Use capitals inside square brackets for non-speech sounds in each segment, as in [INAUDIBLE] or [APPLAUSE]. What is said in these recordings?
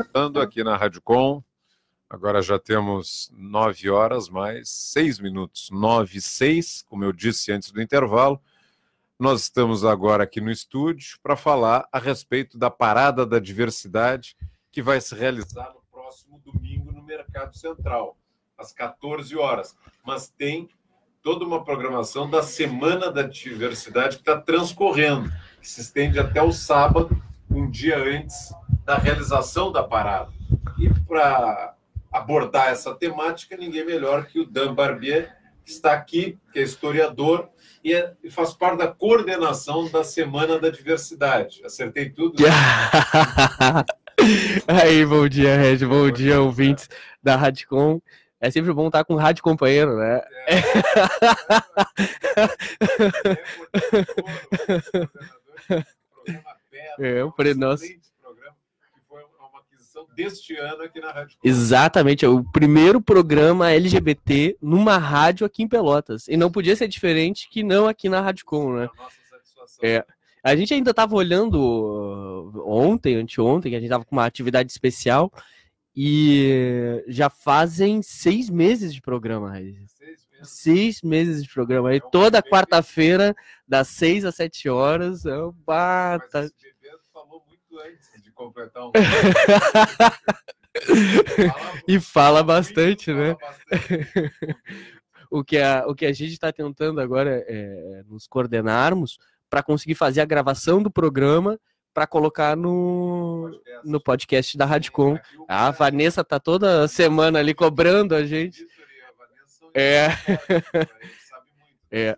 Estando aqui na Rádio Com, agora já temos nove horas mais seis minutos, nove e seis, como eu disse antes do intervalo. Nós estamos agora aqui no estúdio para falar a respeito da Parada da Diversidade que vai se realizar no próximo domingo no Mercado Central, às 14 horas. Mas tem toda uma programação da Semana da Diversidade que está transcorrendo, que se estende até o sábado, um dia antes da realização da parada. E para abordar essa temática, ninguém melhor que o Dan Barbier, que está aqui, que é historiador e, é, e faz parte da coordenação da Semana da Diversidade. Acertei tudo? Né? [LAUGHS] Aí, bom dia, Red, bom, bom dia, dia, ouvintes da Radicom. É sempre bom estar com um rádio companheiro, né? É, [LAUGHS] o é, nosso deste ano aqui na Rádio Exatamente, é o primeiro programa LGBT numa rádio aqui em Pelotas. E não podia ser diferente que não aqui na Rádio Com, né? É. A gente ainda estava olhando ontem, anteontem, que a gente estava com uma atividade especial e já fazem seis meses de programa, Seis meses. Seis meses de programa. E toda quarta-feira, das seis às sete horas, eu bata. falou muito antes de completar um. [LAUGHS] e fala bastante, né? [LAUGHS] o, que a, o que a gente está tentando agora é nos coordenarmos para conseguir fazer a gravação do programa para colocar no, no podcast da Radicom. A Vanessa tá toda semana ali cobrando a gente. É. é.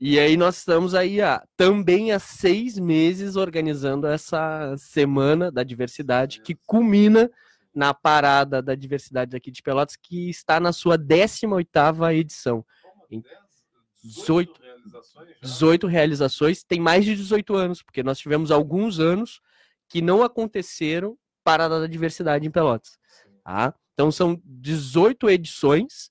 E aí nós estamos aí há, também há seis meses organizando essa semana da diversidade que culmina na parada da diversidade aqui de Pelotas que está na sua 18 oitava edição. 18, 18 realizações, tem mais de 18 anos, porque nós tivemos alguns anos que não aconteceram Parada da Diversidade em Pelotas. Tá? Então são 18 edições.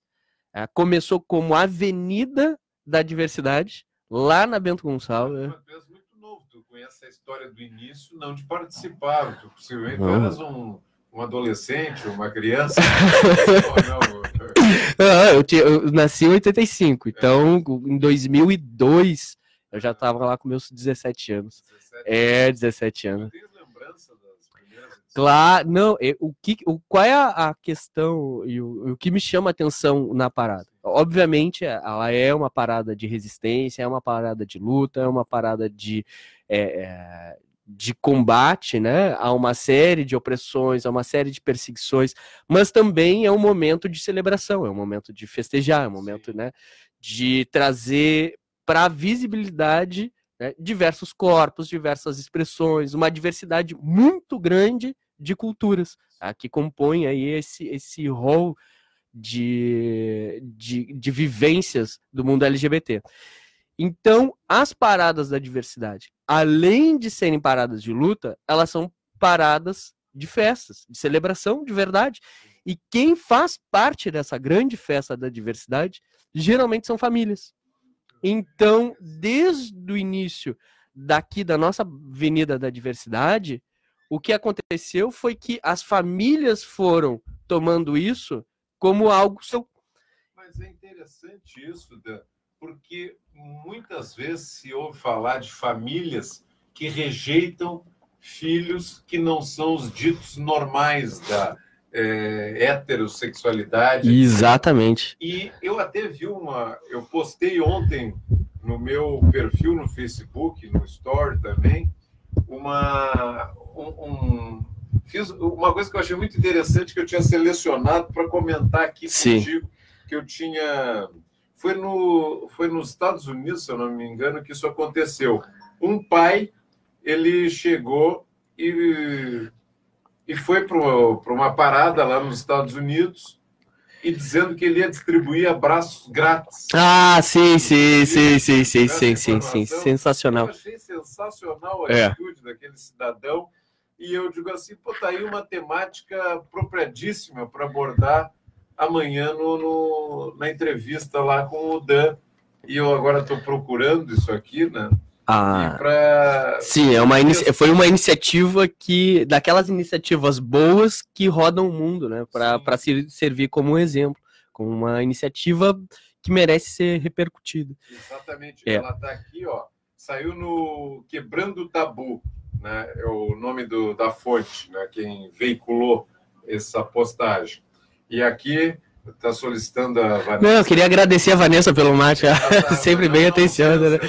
É, começou como Avenida da Diversidade, lá na Bento Gonçalves. É muito novo, tu conhece a história do início, não de participar, tu possivelmente uhum. eras um um adolescente, uma criança? [LAUGHS] Ah, eu, tinha, eu, nasci em 85, então é. em 2002 eu já estava lá com meus 17 anos. 17 é, 17 anos. Claro, não, o que, o, qual é a, questão e o, o, que me chama a atenção na parada? Obviamente, ela é uma parada de resistência, é uma parada de luta, é uma parada de, é, é de combate né, a uma série de opressões, a uma série de perseguições, mas também é um momento de celebração, é um momento de festejar, é um momento né, de trazer para a visibilidade né, diversos corpos, diversas expressões, uma diversidade muito grande de culturas tá, que compõem aí esse, esse rol de, de, de vivências do mundo LGBT. Então, as paradas da diversidade, além de serem paradas de luta, elas são paradas de festas, de celebração de verdade. E quem faz parte dessa grande festa da diversidade geralmente são famílias. Então, desde o início daqui da nossa Avenida da Diversidade, o que aconteceu foi que as famílias foram tomando isso como algo seu. Mas é interessante isso, Dan, porque muitas vezes se ouve falar de famílias que rejeitam filhos que não são os ditos normais da é, heterossexualidade. Exatamente. E eu até vi uma. Eu postei ontem no meu perfil no Facebook, no Store também, uma. Um, um, fiz uma coisa que eu achei muito interessante que eu tinha selecionado para comentar aqui Sim. contigo, que eu tinha foi, no, foi nos Estados Unidos, se eu não me engano, que isso aconteceu. Um pai, ele chegou e, e foi para uma parada lá nos Estados Unidos e dizendo que ele ia distribuir abraços grátis. Ah, sim, sim, sim, sim, sim, sim, sim, sim, sensacional. Eu achei sensacional a é. atitude daquele cidadão e eu digo assim, pô, tá aí uma temática apropriadíssima para abordar amanhã no, no, na entrevista lá com o Dan. E eu agora estou procurando isso aqui, né? Ah, pra... Sim, é uma foi uma iniciativa que. daquelas iniciativas boas que rodam o mundo, né? Para se servir como um exemplo. Como uma iniciativa que merece ser repercutida. Exatamente. É. Ela está aqui, ó. Saiu no Quebrando o Tabu, né? É o nome do, da fonte, né? Quem veiculou essa postagem. E aqui está solicitando a Vanessa. Não, eu queria agradecer a Vanessa pelo mate, ah, tá, sempre bem atenciosa, né?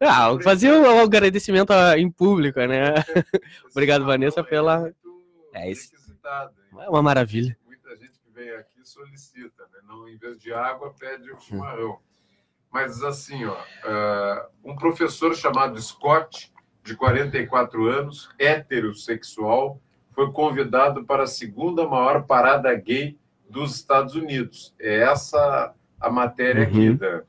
ah, fazer um agradecimento em público, né? Obrigado, Vanessa, pela. É isso. É uma maravilha. Muita gente que vem aqui solicita, né? Não, em vez de água, pede o chimarrão. Mas assim, ó, uh, um professor chamado Scott, de 44 anos, heterossexual, foi convidado para a segunda maior parada gay dos Estados Unidos. É essa a matéria uhum. aqui da,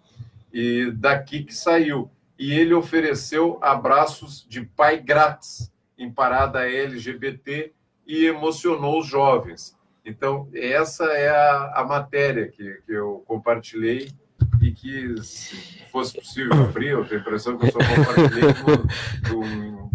e daqui que saiu. E ele ofereceu abraços de pai grátis em parada LGBT e emocionou os jovens. Então, essa é a, a matéria que, que eu compartilhei e que, se fosse possível abrir, eu tenho a impressão que eu só compartilhei,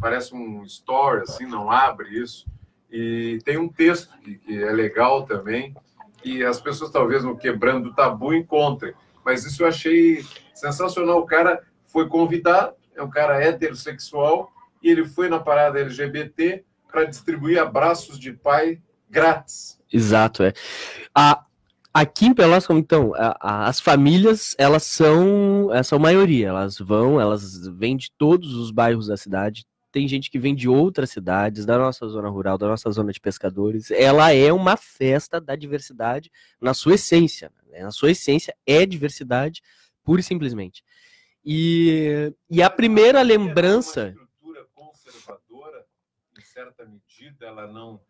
parece um story, assim, não abre isso. E tem um texto que, que é legal também, que as pessoas talvez no Quebrando o Tabu encontrem. Mas isso eu achei sensacional. O cara foi convidado, é um cara heterossexual, e ele foi na parada LGBT para distribuir abraços de pai grátis. Exato, é. A, aqui em Pelotas, então, a, a, as famílias, elas são, são maioria, elas vão, elas vêm de todos os bairros da cidade, tem gente que vem de outras cidades, da nossa zona rural, da nossa zona de pescadores. Ela é uma festa da diversidade na sua essência. Né? Na sua essência é diversidade, pura e simplesmente. E, e a primeira lembrança. Uma estrutura conservadora, em certa medida, ela não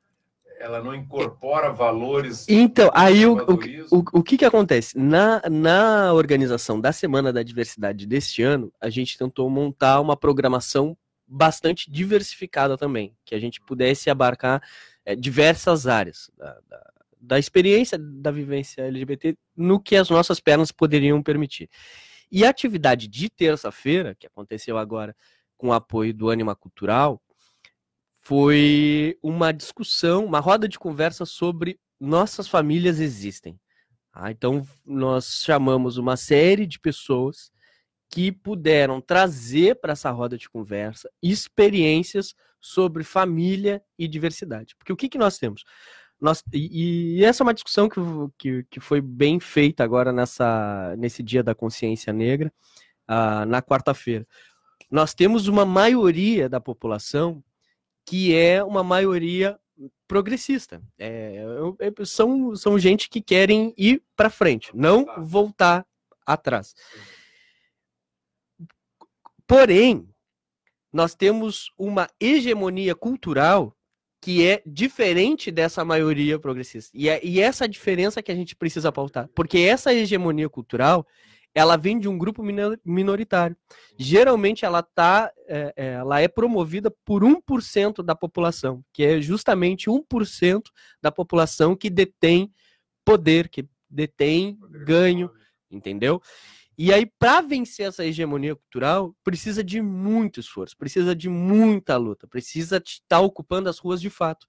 ela não incorpora valores. Então, aí o, o, o, o que, que acontece? Na, na organização da Semana da Diversidade deste ano, a gente tentou montar uma programação bastante diversificada também, que a gente pudesse abarcar é, diversas áreas da, da, da, experiência da vivência LGBT no que as nossas pernas poderiam permitir. E a atividade de terça-feira, que aconteceu agora com o apoio do Anima Cultural, foi uma discussão, uma roda de conversa sobre nossas famílias existem. Ah, então, nós chamamos uma série de pessoas que puderam trazer para essa roda de conversa experiências sobre família e diversidade. Porque o que, que nós temos? Nós, e, e essa é uma discussão que, que, que, foi bem feita agora nessa, nesse Dia da Consciência Negra, uh, na quarta-feira. Nós temos uma maioria da população que é uma maioria progressista. É, é, são, são gente que querem ir para frente, não voltar atrás. Porém, nós temos uma hegemonia cultural que é diferente dessa maioria progressista. E é e essa diferença que a gente precisa pautar. Porque essa hegemonia cultural, ela vem de um grupo minoritário. Geralmente ela tá, é, é ela é promovida por 1% da população, que é justamente 1% da população que detém poder, que detém ganho, entendeu? E aí, para vencer essa hegemonia cultural, precisa de muito esforço, precisa de muita luta, precisa estar tá ocupando as ruas de fato.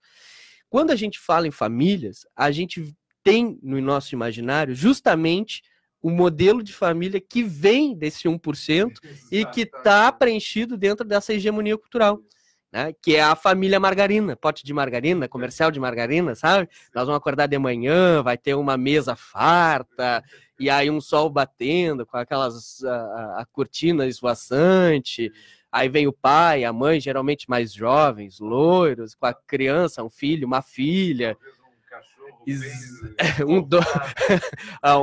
Quando a gente fala em famílias, a gente tem no nosso imaginário justamente o modelo de família que vem desse 1% e que está preenchido dentro dessa hegemonia cultural né? Que é a família margarina, pote de margarina, comercial de margarina, sabe? Nós vamos acordar de manhã, vai ter uma mesa farta, e aí um sol batendo com aquelas a, a cortina esvoaçante. Aí vem o pai, a mãe, geralmente mais jovens, loiros, com a criança, um filho, uma filha. [LAUGHS] Um, do... [LAUGHS] Ah,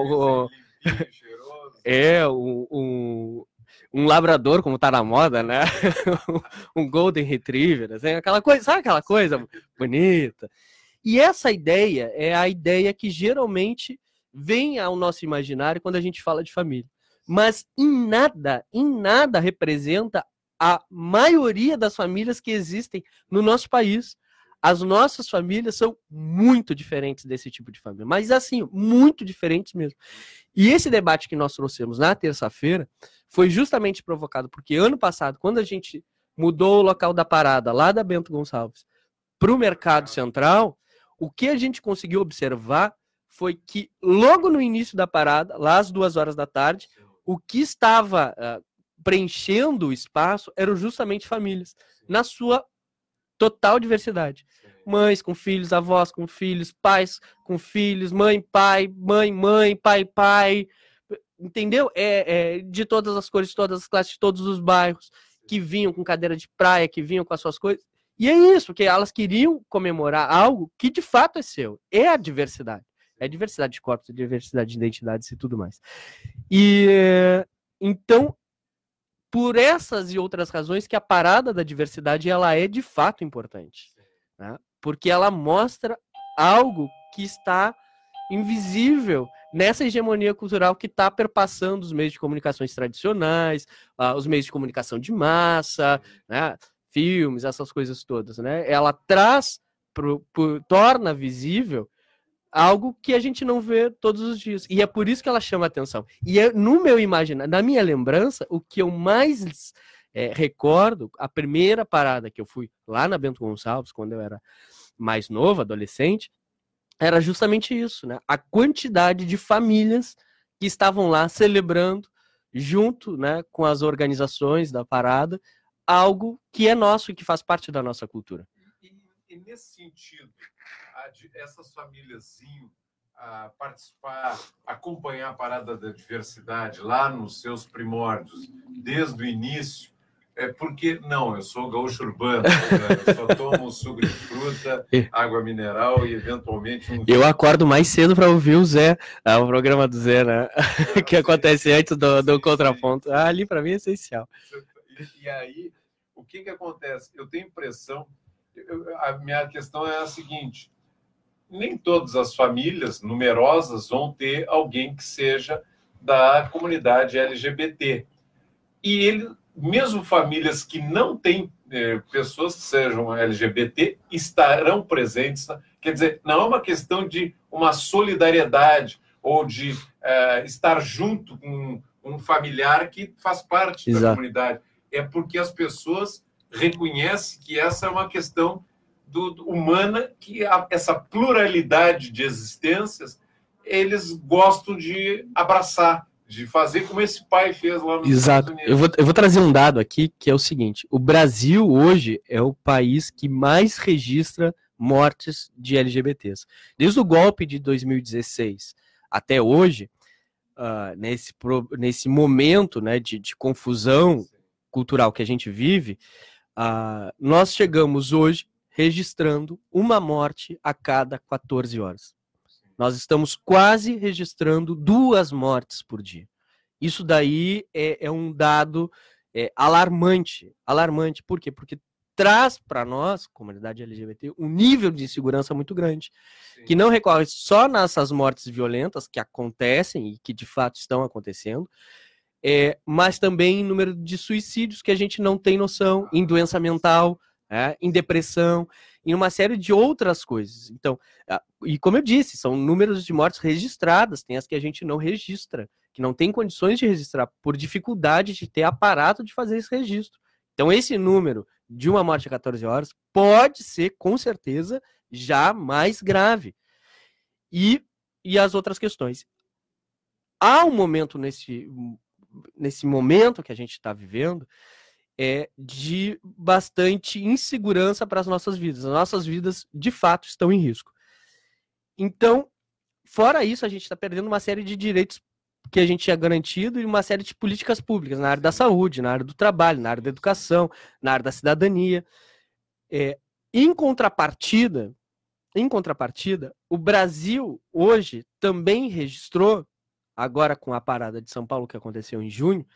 é, um, um, um labrador, como tá na moda, né? [LAUGHS] um golden retriever, assim, aquela coisa, sabe aquela coisa bonita? E essa ideia é a ideia que geralmente vem ao nosso imaginário quando a gente fala de família. Mas em nada, em nada representa a maioria das famílias que existem no nosso país. As nossas famílias são muito diferentes desse tipo de família, mas assim, muito diferentes mesmo. E esse debate que nós trouxemos na terça-feira foi justamente provocado porque ano passado, quando a gente mudou o local da parada lá da Bento Gonçalves para o Mercado Central, o que a gente conseguiu observar foi que logo no início da parada, lá às duas horas da tarde, o que estava uh, preenchendo o espaço eram justamente famílias, na sua total diversidade. Mães com filhos, avós com filhos, pais com filhos, mãe, pai, mãe, mãe, pai, pai. Entendeu? É, é, de todas as cores, de todas as classes, de todos os bairros, que vinham com cadeira de praia, que vinham com as suas coisas. E é isso, que elas queriam comemorar algo que de fato é seu. É a diversidade. É a diversidade de corpos, a diversidade de identidades e tudo mais. E então por essas e outras razões que a parada da diversidade ela é de fato importante, né? porque ela mostra algo que está invisível nessa hegemonia cultural que está perpassando os meios de comunicações tradicionais, uh, os meios de comunicação de massa, né? filmes, essas coisas todas, né? Ela traz, pro, pro, torna visível algo que a gente não vê todos os dias. E é por isso que ela chama atenção. E é, no meu imaginário, na minha lembrança, o que eu mais é, recordo, a primeira parada que eu fui lá na Bento Gonçalves, quando eu era mais novo, adolescente, era justamente isso, né? A quantidade de famílias que estavam lá celebrando junto, né, com as organizações da parada, algo que é nosso e que faz parte da nossa cultura. E, nesse sentido, essas famílias a participar, acompanhar a parada da diversidade lá nos seus primórdios, desde o início, é porque não, eu sou gaúcho urbano, né? eu só tomo suco de fruta, água mineral e eventualmente um... Eu acordo mais cedo para ouvir o Zé, ah, o programa do Zé, né? [LAUGHS] que acontece antes do, do contraponto. Ah, ali para mim é essencial. E, e, aí, o que que acontece? Eu tenho impressão, eu, a minha questão é a seguinte: nem todas as famílias numerosas vão ter alguém que seja da comunidade LGBT. E ele, mesmo famílias que não têm eh, pessoas que sejam LGBT, estarão presentes. Quer dizer, não é uma questão de uma solidariedade ou de eh, estar junto com um familiar que faz parte Exato. da comunidade. É porque as pessoas reconhecem que essa é uma questão do, do, humana que a, essa pluralidade de existências eles gostam de abraçar, de fazer como esse pai fez lá no Exato. Eu vou, eu vou trazer um dado aqui que é o seguinte: o Brasil hoje é o país que mais registra mortes de LGBTs. Desde o golpe de 2016 até hoje, uh, nesse, nesse momento né, de, de confusão cultural que a gente vive, uh, nós chegamos hoje registrando uma morte a cada 14 horas. Nós estamos quase registrando duas mortes por dia. Isso daí é, é um dado é, alarmante. Alarmante, por quê? Porque traz para nós, comunidade LGBT, um nível de insegurança muito grande, Sim. que não recorre só nessas mortes violentas que acontecem e que de fato estão acontecendo, é, mas também em número de suicídios que a gente não tem noção, em doença mental, é, em depressão, em uma série de outras coisas. Então, e como eu disse, são números de mortes registradas, tem as que a gente não registra, que não tem condições de registrar por dificuldade de ter aparato de fazer esse registro. Então, esse número de uma morte a 14 horas pode ser, com certeza, já mais grave. E, e as outras questões. Há um momento nesse, nesse momento que a gente está vivendo é, de bastante insegurança para as nossas vidas. As nossas vidas, de fato, estão em risco. Então, fora isso, a gente está perdendo uma série de direitos que a gente tinha garantido e uma série de políticas públicas na área da saúde, na área do trabalho, na área da educação, na área da cidadania. É, em contrapartida, em contrapartida, o Brasil hoje também registrou, agora com a parada de São Paulo que aconteceu em junho,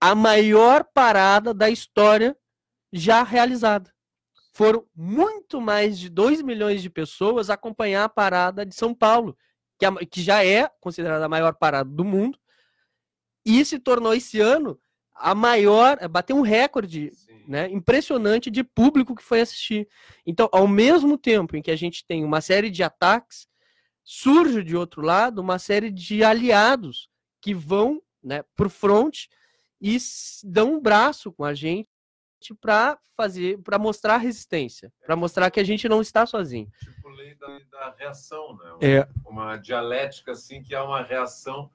a maior parada da história já realizada. Foram muito mais de 2 milhões de pessoas acompanhar a parada de São Paulo, que, é, que já é considerada a maior parada do mundo, e se tornou esse ano a maior, bateu um recorde Sim. né, impressionante de público que foi assistir. Então, ao mesmo tempo em que a gente tem uma série de ataques, surge de outro lado uma série de aliados que vão né, para o front e dão um braço com a gente para fazer, para mostrar resistência, para mostrar que a gente não está sozinho. Tipo lei da, da reação, né? É. Uma dialética assim que é uma reação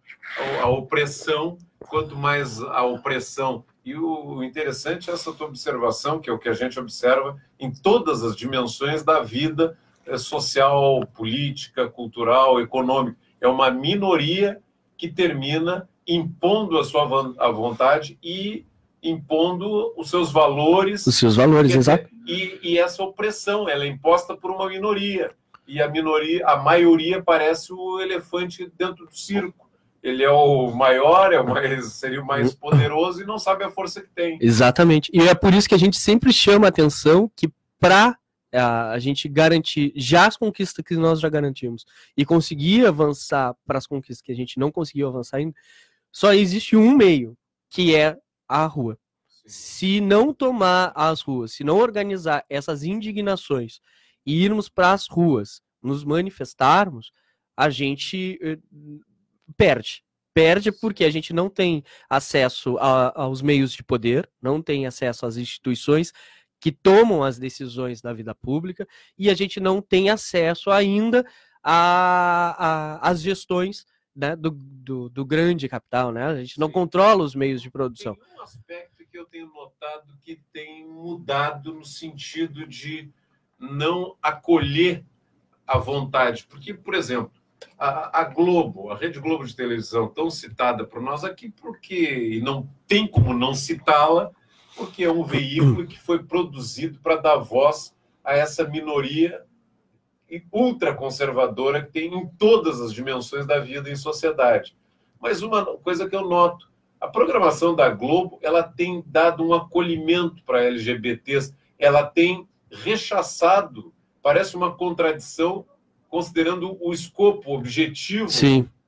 à opressão. Quanto mais a opressão e o interessante é essa tua observação, que é o que a gente observa em todas as dimensões da vida social, política, cultural, econômica. É uma minoria que termina impondo a sua a vontade e impondo os seus valores. Os seus valores, exato. E, e, essa opressão, ela é imposta por uma minoria. E a minoria, a maioria parece o elefante dentro do circo. Ele é o maior, é o mais, seria o mais poderoso e não sabe a força que tem. Exatamente. E é por isso que a gente sempre chama a atenção que para a, a gente garantir já as conquistas que nós já garantimos e conseguir avançar para as conquistas que a gente não conseguiu avançar ainda, só existe um meio, que é a rua. Sim. Se não tomar as ruas, se não organizar essas indignações e irmos para as ruas, nos manifestarmos, a gente eh, perde. Perde porque a gente não tem acesso a, aos meios de poder, não tem acesso às instituições que tomam as decisões da vida pública e a gente não tem acesso ainda às gestões né, do, do, do, grande capital, né? A gente não Sim. controla os meios de produção. Tem um aspecto que eu tenho notado que tem mudado no sentido de não acolher a vontade. Porque, por exemplo, a, a, Globo, a Rede Globo de televisão, tão citada por nós aqui, porque e não tem como não citá-la, porque é um veículo que foi produzido para dar voz a essa minoria ultraconservadora que tem em todas as dimensões da vida em sociedade. Mas uma coisa que eu noto, a programação da Globo, ela tem dado um acolhimento para LGBTs, ela tem rechaçado, parece uma contradição, considerando o escopo, o objetivo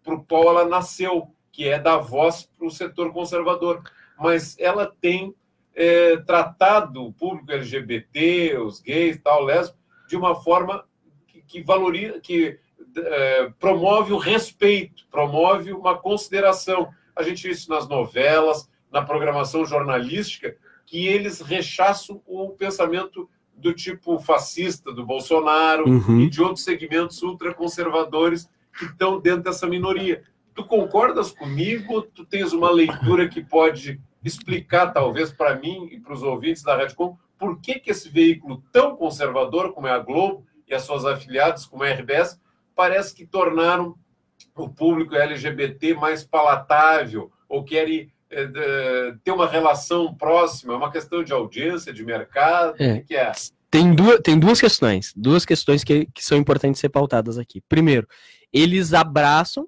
para o qual ela nasceu, que é dar voz para o setor conservador. Mas ela tem é, tratado o público LGBT, os gays, tal, lésbico, de uma forma que, que valoriza, que é, promove o respeito, promove uma consideração. A gente vê isso nas novelas, na programação jornalística, que eles rechaçam o pensamento do tipo fascista do Bolsonaro uhum. e de outros segmentos ultraconservadores que estão dentro dessa minoria. Tu concordas comigo? Tu tens uma leitura que pode explicar, talvez, para mim e para os ouvintes da Redcom, por que, que esse veículo tão conservador como é a Globo e as suas afiliadas, como é a RBS, parece que tornaram o público LGBT mais palatável ou querem é, ter uma relação próxima, é uma questão de audiência, de mercado, é. que é? Tem duas, tem duas questões, duas questões que, que são importantes ser pautadas aqui. Primeiro, eles abraçam,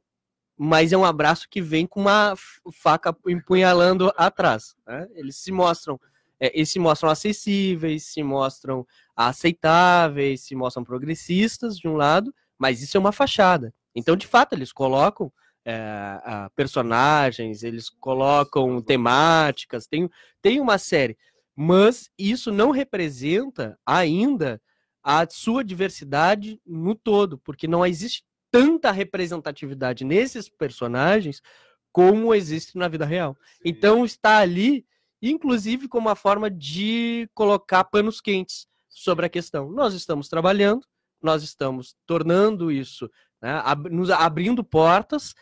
mas é um abraço que vem com uma faca empunhalando atrás. Né? Eles se mostram, é, eles se mostram acessíveis, se mostram aceitáveis, se mostram progressistas de um lado, mas isso é uma fachada. Então, de fato, eles colocam é, personagens, eles colocam temáticas, tem, tem uma série, mas isso não representa ainda a sua diversidade no todo, porque não existe tanta representatividade nesses personagens como existe na vida real. Sim. Então está ali, inclusive, como uma forma de colocar panos quentes sobre a questão. Nós estamos trabalhando, nós estamos tornando isso, né, ab nos abrindo portas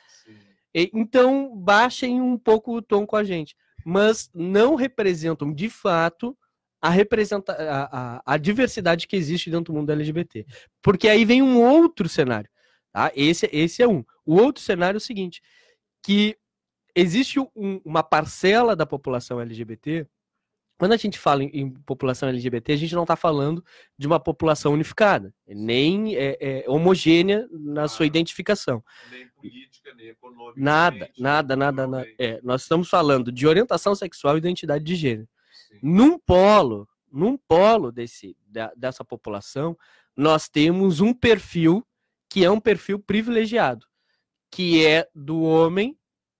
então, baixem um pouco o tom com a gente. Mas não representam, de fato, a, representa a, a, a, diversidade que existe dentro do mundo LGBT. Porque aí vem um outro cenário. Tá? Esse, esse é um. O outro cenário é o seguinte: que existe um, uma parcela da população LGBT quando a gente fala em, em, população LGBT, a gente não está falando de uma população unificada, nem é, é, homogênea na ah, sua identificação. Nem política, nem econômica. Nada, nada, nada. nada é, nós estamos falando de orientação sexual e identidade de gênero. Sim. Num polo, num polo desse, da, dessa população, nós temos um perfil que é um perfil privilegiado, que é do homem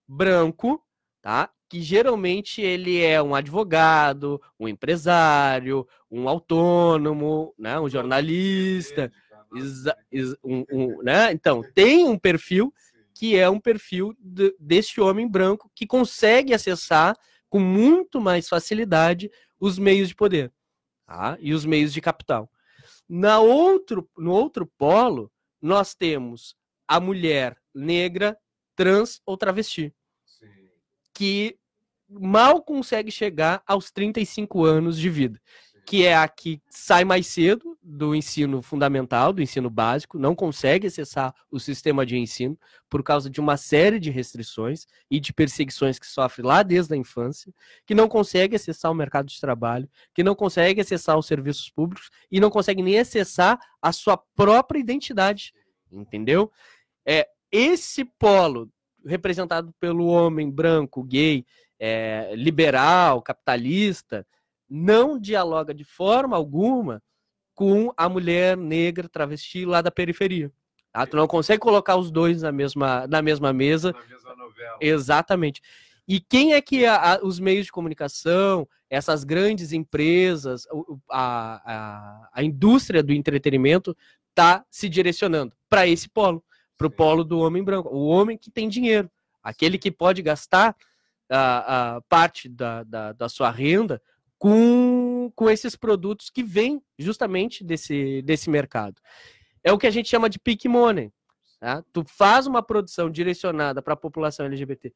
branco, tá? que geralmente ele é um advogado, um empresário, um autônomo, né, um jornalista, um, [LAUGHS] um, né? Então, tem um perfil que é um perfil de, deste homem branco que consegue acessar com muito mais facilidade os meios de poder tá? e os meios de capital. Na outro, no outro polo, nós temos a mulher negra, trans ou travesti, Sim. que mal consegue chegar aos 35 anos de vida, que é a que sai mais cedo do ensino fundamental, do ensino básico, não consegue acessar o sistema de ensino por causa de uma série de restrições e de perseguições que sofre lá desde a infância, que não consegue acessar o mercado de trabalho, que não consegue acessar os serviços públicos e não consegue nem acessar a sua própria identidade, entendeu? É esse polo representado pelo homem branco, gay, é, liberal, capitalista, não dialoga de forma alguma com a mulher negra travesti lá da periferia. Tá? Tu não consegue colocar os dois na mesma, na mesma mesa. Na mesma novela. Exatamente. E quem é que a, a, os meios de comunicação, essas grandes empresas, a, a, a indústria do entretenimento está se direcionando? Para esse polo, para o polo do homem branco, o homem que tem dinheiro, aquele que pode gastar a, a parte da, da, da sua renda com, com esses produtos que vêm justamente desse, desse mercado. É o que a gente chama de peak money. Tá? Tu faz uma produção direcionada para a população LGBT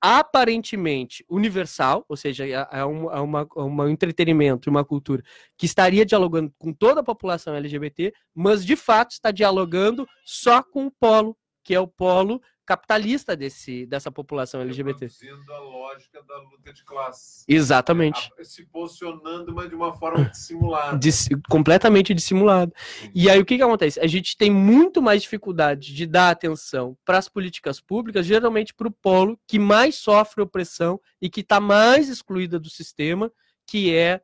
aparentemente universal, ou seja, é, é, um, é uma, é um entretenimento, uma cultura que estaria dialogando com toda a população LGBT, mas de fato está dialogando só com o polo, que é o polo capitalista desse, dessa população LGBT. Reproduzindo a lógica da luta de classe. Exatamente. Se posicionando, mas de uma forma dissimulada. [LAUGHS] Dis, completamente dissimulada. E aí o que, que acontece? A gente tem muito mais dificuldade de dar atenção para as políticas públicas, geralmente para o polo que mais sofre opressão e que está mais excluída do sistema, que é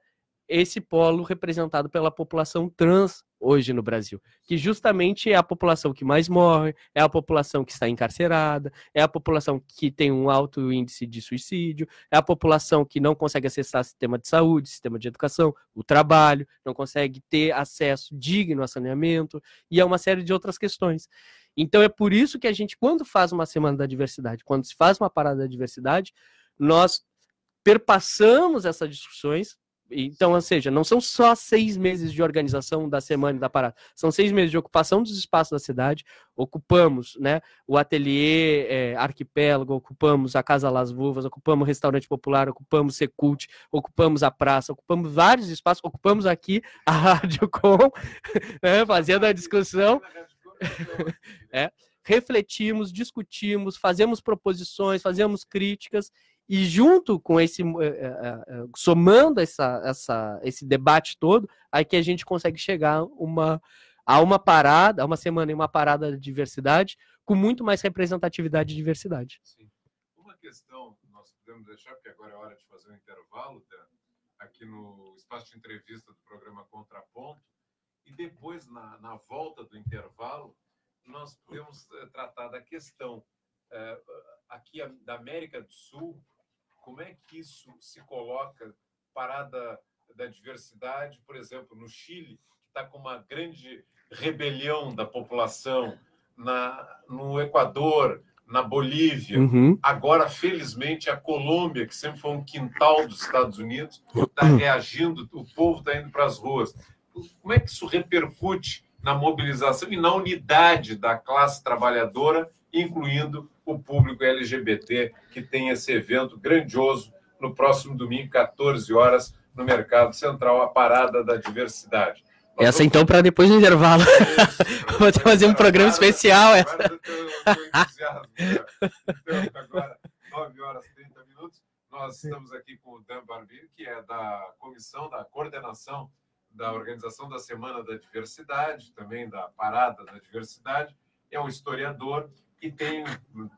esse polo representado pela população trans hoje no Brasil, que justamente é a população que mais morre, é a população que está encarcerada, é a população que tem um alto índice de suicídio, é a população que não consegue acessar sistema de saúde, sistema de educação, o trabalho, não consegue ter acesso digno a saneamento e é uma série de outras questões. Então é por isso que a gente, quando faz uma semana da diversidade, quando se faz uma parada da diversidade, nós perpassamos essas discussões então, ou seja, não são só seis meses de organização da semana e da parada, são seis meses de ocupação dos espaços da cidade. Ocupamos né, o ateliê é, Arquipélago, ocupamos a Casa Las Vuvas, ocupamos o Restaurante Popular, ocupamos Secult, ocupamos a praça, ocupamos vários espaços, ocupamos aqui a [LAUGHS] Rádio Com, né, fazendo a discussão. [LAUGHS] é, refletimos, discutimos, fazemos proposições, fazemos críticas e junto com esse, eh, eh, eh, somando essa, essa, esse debate todo, aí que a gente consegue chegar uma, a uma parada, a uma semana em uma parada de diversidade, com muito mais representatividade e diversidade. Sim. Uma questão nós podemos deixar, porque agora é hora de fazer um intervalo, aqui no espaço de entrevista do programa Contraponto, e depois, na, na volta do intervalo, nós podemos tratar da questão aqui da América do Sul, como é que isso se coloca parada da diversidade, por exemplo, no Chile, que está com uma grande rebelião da população, na, no Equador, na Bolívia, uhum. agora, felizmente, a Colômbia, que sempre foi um quintal dos Estados Unidos, está uhum. reagindo, o povo está indo para as ruas. Como é que isso repercute na mobilização e na unidade da classe trabalhadora, incluindo o público LGBT que tem esse evento grandioso no próximo domingo, 14 horas, no Mercado Central, a Parada da Diversidade. Nós Essa vamos... então para depois do intervalo. [LAUGHS] Vou fazer um programa especial. Essa. Agora, então, agora, 9 horas e 30 minutos. Nós estamos aqui com o Dan Barbir, que é da comissão da coordenação da organização da Semana da Diversidade, também da Parada da Diversidade. É um historiador e tem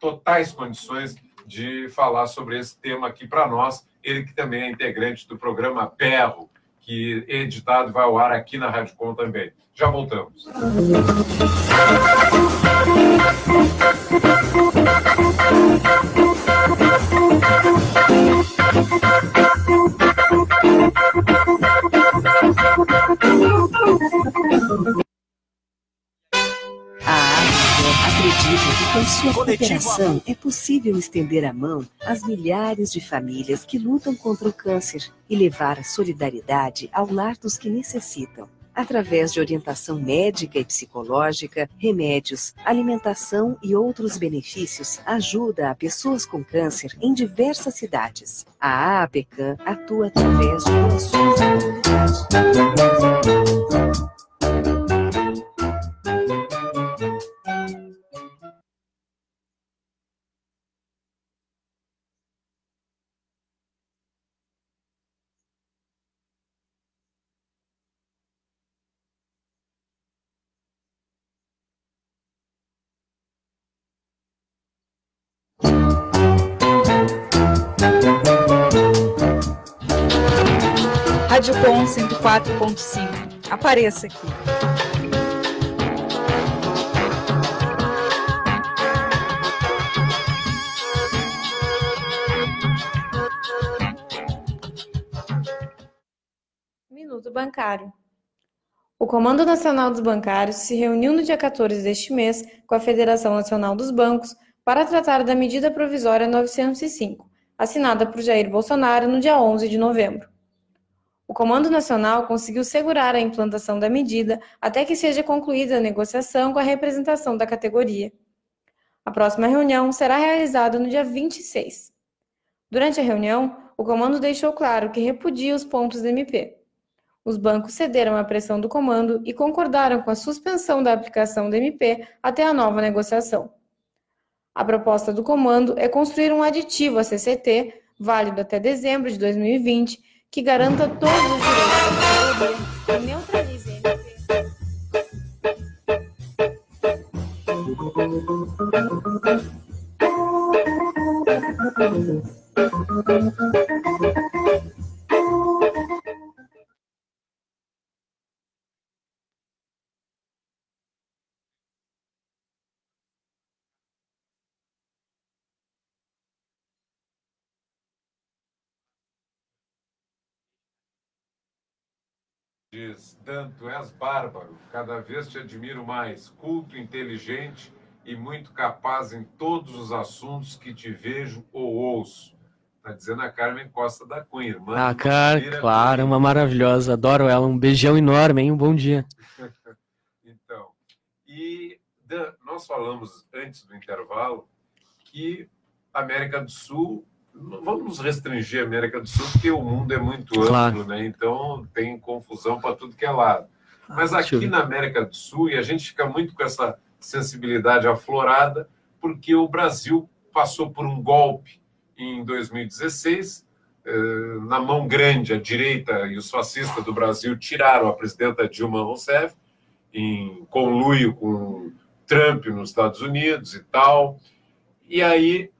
totais condições de falar sobre esse tema aqui para nós. Ele que também é integrante do programa Perro que é editado vai ao ar aqui na Rádio Com também. Já voltamos. Acredita que com sua cooperação é possível estender a mão às milhares de famílias que lutam contra o câncer e levar a solidariedade ao lar dos que necessitam através de orientação médica e psicológica, remédios, alimentação e outros benefícios, ajuda a pessoas com câncer em diversas cidades. A AAPECAM atua através de doações 104.5. Apareça aqui. Minuto Bancário. O Comando Nacional dos Bancários se reuniu no dia 14 deste mês com a Federação Nacional dos Bancos para tratar da medida provisória 905, assinada por Jair Bolsonaro no dia 11 de novembro. O Comando Nacional conseguiu segurar a implantação da medida até que seja concluída a negociação com a representação da categoria. A próxima reunião será realizada no dia 26. Durante a reunião, o comando deixou claro que repudia os pontos do MP. Os bancos cederam à pressão do comando e concordaram com a suspensão da aplicação do MP até a nova negociação. A proposta do comando é construir um aditivo à CCT, válido até dezembro de 2020, que garanta todos os direitos da e neutralize a Dan, tu és bárbaro, cada vez te admiro mais, culto, inteligente e muito capaz em todos os assuntos que te vejo ou ouço. Está dizendo a Carmen Costa da Cunha, irmã. Ah, cara, claro, uma maravilhosa, adoro ela, um beijão enorme, hein? Um bom dia. [LAUGHS] então, e Dan, nós falamos antes do intervalo que a América do Sul vamos nos restringir à América do Sul, porque o mundo é muito claro. amplo, né? Então tem confusão para tudo que é lado. Mas ah, aqui na América do Sul, e a gente fica muito com essa sensibilidade aflorada, porque o Brasil passou por um golpe em 2016. Eh, na mão grande, a direita e os fascistas do Brasil tiraram a presidenta Dilma Rousseff, em conluio com Trump nos Estados Unidos e tal. E aí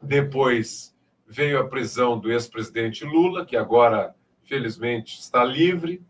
depois veio a prisão do ex-presidente Lula, que agora, felizmente, está livre.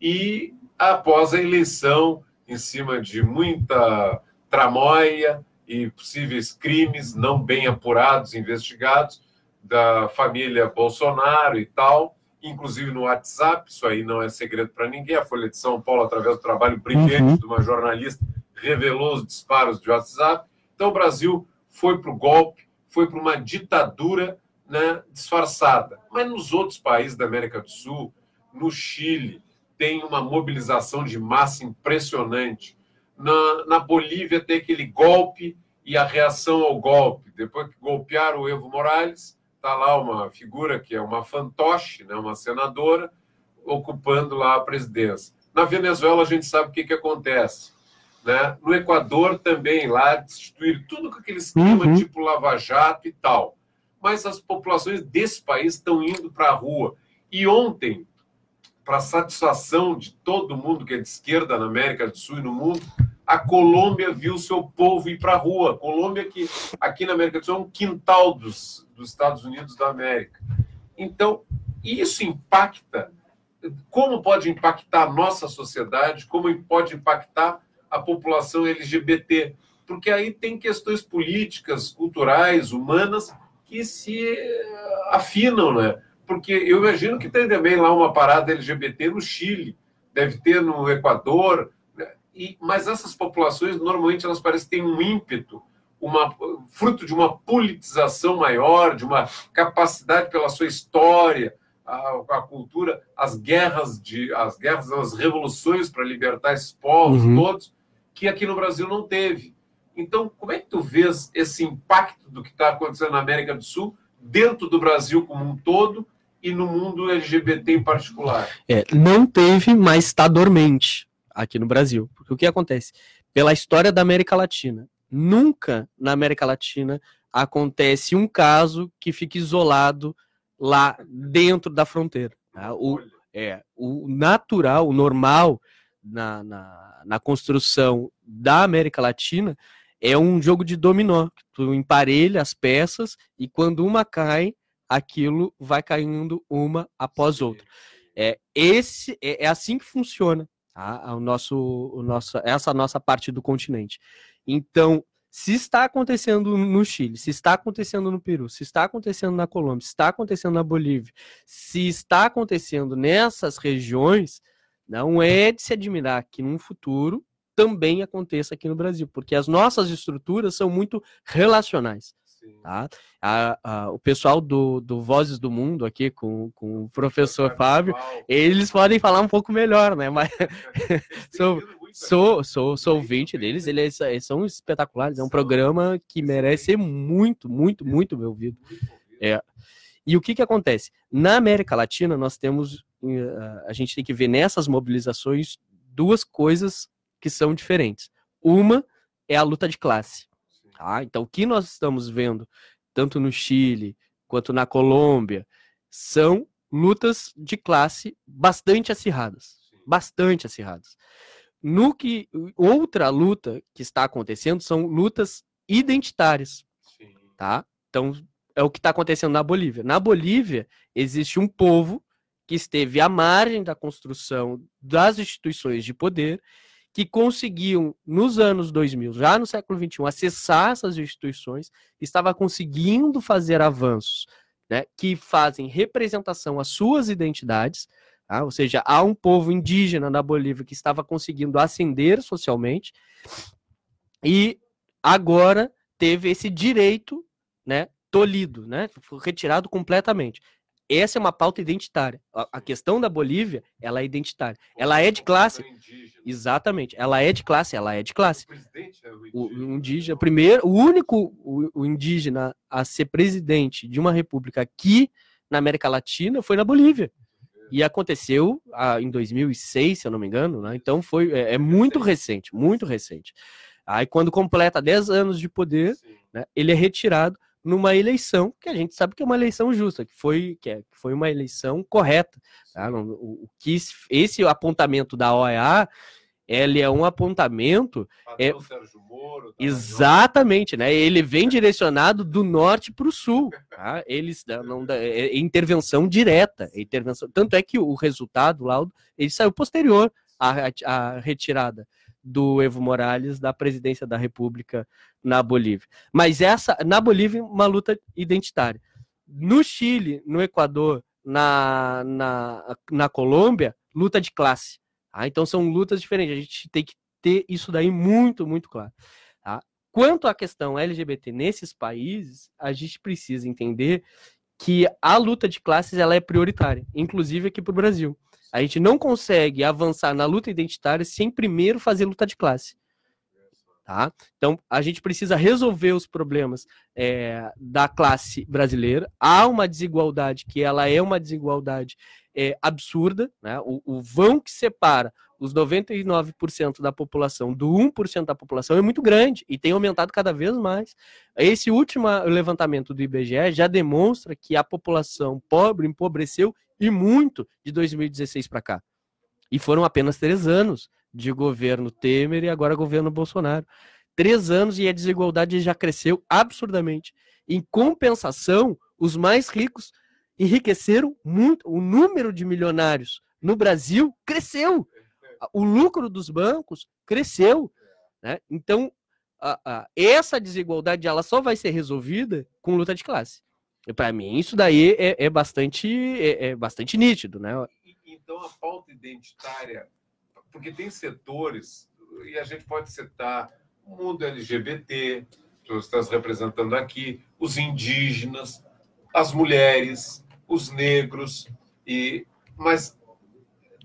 E após a eleição, em cima de muita tramóia e possíveis crimes não bem apurados, investigados, da família Bolsonaro e tal, inclusive no WhatsApp, isso aí não é segredo para ninguém. A Folha de São Paulo, através do trabalho brilhante uhum. de uma jornalista, revelou os disparos de WhatsApp. Então, o Brasil foi para o golpe, foi para uma ditadura né, disfarçada. Mas nos outros países da América do Sul, no Chile, tem uma mobilização de massa impressionante. Na, na Bolívia tem aquele golpe e a reação ao golpe. Depois que golpearam o Evo Morales, está lá uma figura que é uma fantoche, né, uma senadora, ocupando lá a presidência. Na Venezuela, a gente sabe o que, que acontece. Né? No Equador também, lá destituir tudo com aquele esquema uhum. tipo Lava Jato e tal. Mas as populações desse país estão indo para a rua. E ontem, para satisfação de todo mundo que é de esquerda na América do Sul e no mundo, a Colômbia viu seu povo ir para a rua. Colômbia, que aqui na América do Sul é um quintal dos, dos Estados Unidos da América. Então, isso impacta. Como pode impactar a nossa sociedade? Como pode impactar a população LGBT, porque aí tem questões políticas, culturais, humanas que se afinam, né? Porque eu imagino que tem também lá uma parada LGBT no Chile, deve ter no Equador, né? E, mas essas populações, normalmente, elas parecem ter um ímpeto, uma, fruto de uma politização maior, de uma capacidade pela sua história, a, a cultura, as guerras, de, as guerras, as revoluções para libertar esses povos uhum. todos, que aqui no Brasil não teve. Então, como é que tu vês esse impacto do que está acontecendo na América do Sul dentro do Brasil como um todo e no mundo LGBT em particular? É, não teve, mas está dormente aqui no Brasil. Porque o que acontece? Pela história da América Latina, nunca na América Latina acontece um caso que fique isolado lá dentro da fronteira. Tá? O, é, o natural, o normal na, na, na, construção da América Latina é um jogo de dominó. Tu emparelha as peças e quando uma cai, aquilo vai caindo uma após outra. É, esse, é, é assim que funciona tá? o nosso, o nosso, essa nossa parte do continente. Então, se está acontecendo no Chile, se está acontecendo no Peru, se está acontecendo na Colômbia, se está acontecendo na Bolívia, se está acontecendo nessas regiões, não é de se admirar que num futuro também aconteça aqui no Brasil, porque as nossas estruturas são muito relacionais. Tá? A, a, o pessoal do, do Vozes do Mundo aqui com, com o professor Fábio, eles podem falar um pouco melhor, né? Mas [LAUGHS] sou, sou, sou, sou ouvinte deles, eles, eles, são espetaculares, é um programa que merece ser muito, muito, muito meu ouvido. É. E o que, que acontece? Na América Latina, nós temos, a gente tem que ver nessas mobilizações duas coisas que são diferentes. Uma é a luta de classe. Tá? Então, o que nós estamos vendo, tanto no Chile quanto na Colômbia, são lutas de classe bastante acirradas. Bastante acirradas. No que outra luta que está acontecendo são lutas identitárias, tá? Então é o que está acontecendo na Bolívia. Na Bolívia existe um povo que esteve à margem da construção das instituições de poder que conseguiam, nos anos 2000, já no século XXI, acessar essas instituições, estava conseguindo fazer avanços né, que fazem representação às suas identidades, tá? ou seja, há um povo indígena na Bolívia que estava conseguindo ascender socialmente, e agora teve esse direito né, tolhido, né, retirado completamente. Essa é uma pauta identitária. A, questão da Bolívia, ela é identitária. Ela é de classe. Exatamente. Ela é de classe, ela é de classe. O, o indígena, primeiro, o único o, o, indígena a ser presidente de uma república aqui na América Latina foi na Bolívia. E aconteceu ah, em 2006, se eu não me engano, né? Então foi é, é muito recente, muito recente. Aí quando completa 10 anos de poder, né, ele é retirado numa eleição que a gente sabe que é uma eleição justa, que foi, que, é, que foi uma eleição correta. Tá? O, o, que esse apontamento da OEA ele é um apontamento é, Moro, tá exatamente, né? Ele vem direcionado do norte para o sul, tá? Eles não é, é intervenção direta, é intervenção. Tanto é que o resultado lá ele saiu posterior à, à retirada do Evo Morales da presidência da República na Bolívia. Mas essa, na Bolívia, uma luta identitária. No Chile, no Equador, na, na, na Colômbia, luta de classe. Tá? Então são lutas diferentes. A gente tem que ter isso daí muito, muito claro. Tá? Quanto à questão LGBT nesses países, a gente precisa entender que a luta de classes ela é prioritária, inclusive aqui para o Brasil. A gente não consegue avançar na luta identitária sem primeiro fazer luta de classe. Tá? Então, a gente precisa resolver os problemas é, da classe brasileira. Há uma desigualdade que ela é uma desigualdade é, absurda. Né? O, o, vão que separa os 99% da população do 1% da população é muito grande e tem aumentado cada vez mais. Esse último levantamento do IBGE já demonstra que a população pobre empobreceu e muito de 2016 para cá. E foram apenas três anos de governo Temer e agora governo Bolsonaro. Três anos e a desigualdade já cresceu absurdamente. Em compensação, os mais ricos enriqueceram muito. O número de milionários no Brasil cresceu. O lucro dos bancos cresceu. Né? Então, a, a, essa desigualdade ela só vai ser resolvida com luta de classe. Para mim, isso daí é, é bastante, é, é, bastante nítido, né? Então, a pauta identitária, porque tem setores, e a gente pode citar o mundo LGBT, tu estás representando aqui, os indígenas, as mulheres, os negros, e mas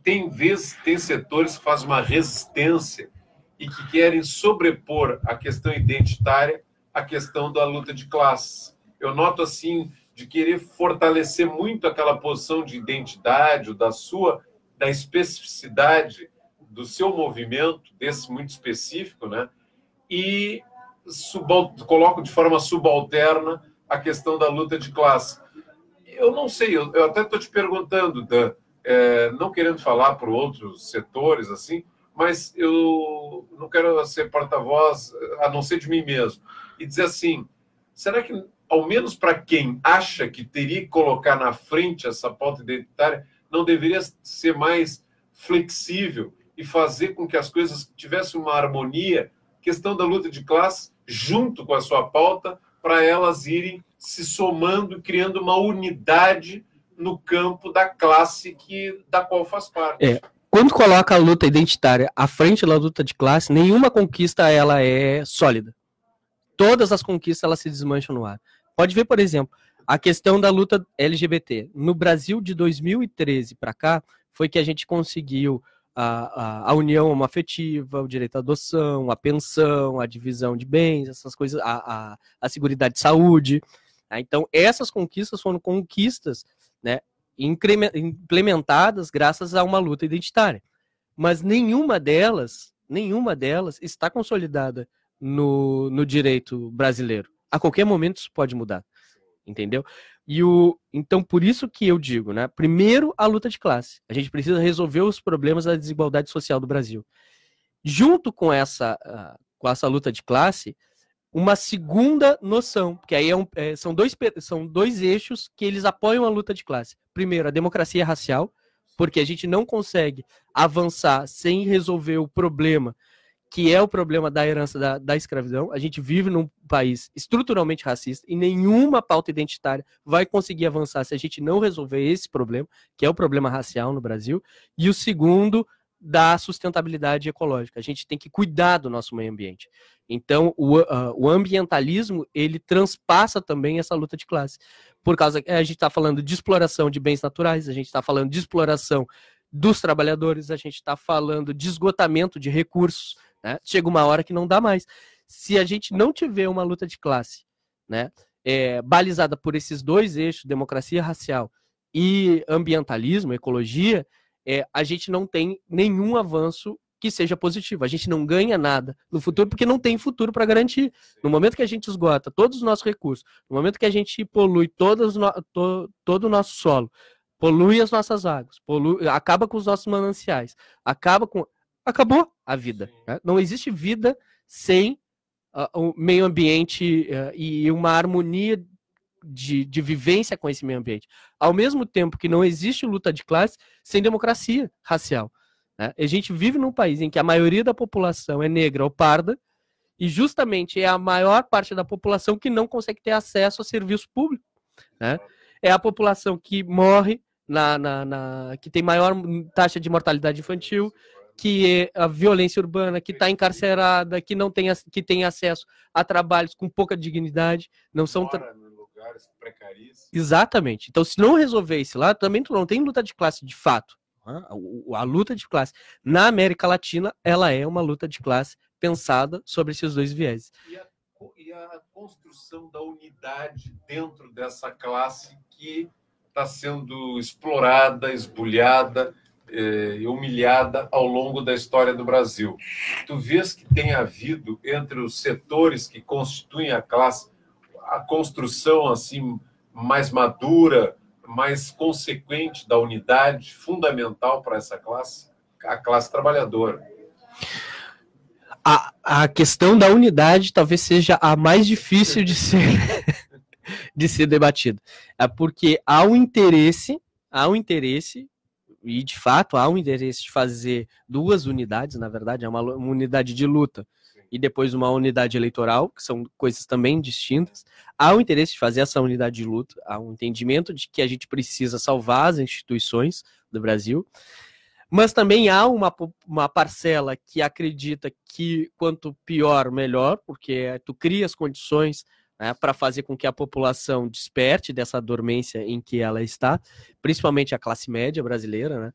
tem vezes, tem setores que fazem uma resistência e que querem sobrepor a questão identitária à questão da luta de classes. Eu noto assim de querer fortalecer muito aquela posição de identidade, da sua, da especificidade do seu movimento, desse muito específico, né? E coloco de forma subalterna a questão da luta de classe. Eu não sei, eu, eu até estou te perguntando, Dan, é, não querendo falar para outros setores assim, mas eu não quero ser porta-voz a não ser de mim mesmo e dizer assim: será que ao menos para quem acha que teria que colocar na frente essa pauta identitária, não deveria ser mais flexível e fazer com que as coisas tivessem uma harmonia, questão da luta de classe, junto com a sua pauta, para elas irem se somando, criando uma unidade no campo da classe que da qual faz parte. É. Quando coloca a luta identitária à frente da luta de classe, nenhuma conquista ela é sólida. Todas as conquistas elas se desmancham no ar. Pode ver, por exemplo, a questão da luta LGBT. No Brasil, de 2013 para cá, foi que a gente conseguiu a, a, a, união homoafetiva, o direito à adoção, a pensão, a divisão de bens, essas coisas, a, a, a segurança de saúde. Tá? Então, essas conquistas foram conquistas né, implementadas graças a uma luta identitária. Mas nenhuma delas, nenhuma delas está consolidada no, no direito brasileiro a qualquer momento isso pode mudar. Entendeu? E o então por isso que eu digo, né? Primeiro a luta de classe. A gente precisa resolver os problemas da desigualdade social do Brasil. Junto com essa uh, com essa luta de classe, uma segunda noção, que aí é um, é, são, dois, são dois eixos que eles apoiam a luta de classe. Primeiro, a democracia racial, porque a gente não consegue avançar sem resolver o problema que é o problema da herança da, da, escravidão. A gente vive num país estruturalmente racista e nenhuma pauta identitária vai conseguir avançar se a gente não resolver esse problema, que é o problema racial no Brasil. E o segundo, da sustentabilidade ecológica. A gente tem que cuidar do nosso meio ambiente. Então, o, uh, o ambientalismo, ele transpassa também essa luta de classe. Por causa que a gente está falando de exploração de bens naturais, a gente está falando de exploração dos trabalhadores, a gente está falando de esgotamento de recursos, né? Chega uma hora que não dá mais. Se a gente não tiver uma luta de classe, né, é, balizada por esses dois eixos, democracia racial e ambientalismo, ecologia, é, a gente não tem nenhum avanço que seja positivo. A gente não ganha nada no futuro porque não tem futuro para garantir. No momento que a gente esgota todos os nossos recursos, no momento que a gente polui todos to, todo o nosso solo, polui as nossas águas, polui, acaba com os nossos mananciais, acaba com acabou a vida. Né? Não existe vida sem uh, o meio ambiente uh, e uma harmonia de, de vivência com esse meio ambiente. Ao mesmo tempo que não existe luta de classe sem democracia racial. Né? A gente vive num país em que a maioria da população é negra ou parda, e justamente é a maior parte da população que não consegue ter acesso a serviço público. Né? É a população que morre, na, na, na, que tem maior taxa de mortalidade infantil, que é a violência urbana, que está encarcerada, que não tem, que tem acesso a trabalhos com pouca dignidade, não são tra... lugares precaríssimos. Exatamente. Então, se não resolver esse lado, também tu não tem luta de classe de fato. A, luta de classe na América Latina, ela é uma luta de classe pensada sobre esses dois vieses. E a, e a construção da unidade dentro dessa classe que está sendo explorada, esbulhada, eh, humilhada ao longo da história do Brasil. Tu vês que tem havido entre os setores que constituem a classe a construção assim mais madura, mais consequente da unidade fundamental para essa classe, a classe trabalhadora. A, a questão da unidade talvez seja a mais difícil de ser [LAUGHS] de ser debatida. É porque há um interesse, há um interesse e de fato há um interesse de fazer duas unidades, na verdade, é uma, uma unidade de luta e depois uma unidade eleitoral, que são coisas também distintas. Há um interesse de fazer essa unidade de luta, há um entendimento de que a gente precisa salvar as instituições do Brasil, Mas também há uma, uma parcela que acredita que quanto pior, melhor, porque tu cria as condições né, para fazer com que a população desperte dessa dormência em que ela está, principalmente a classe média brasileira, né?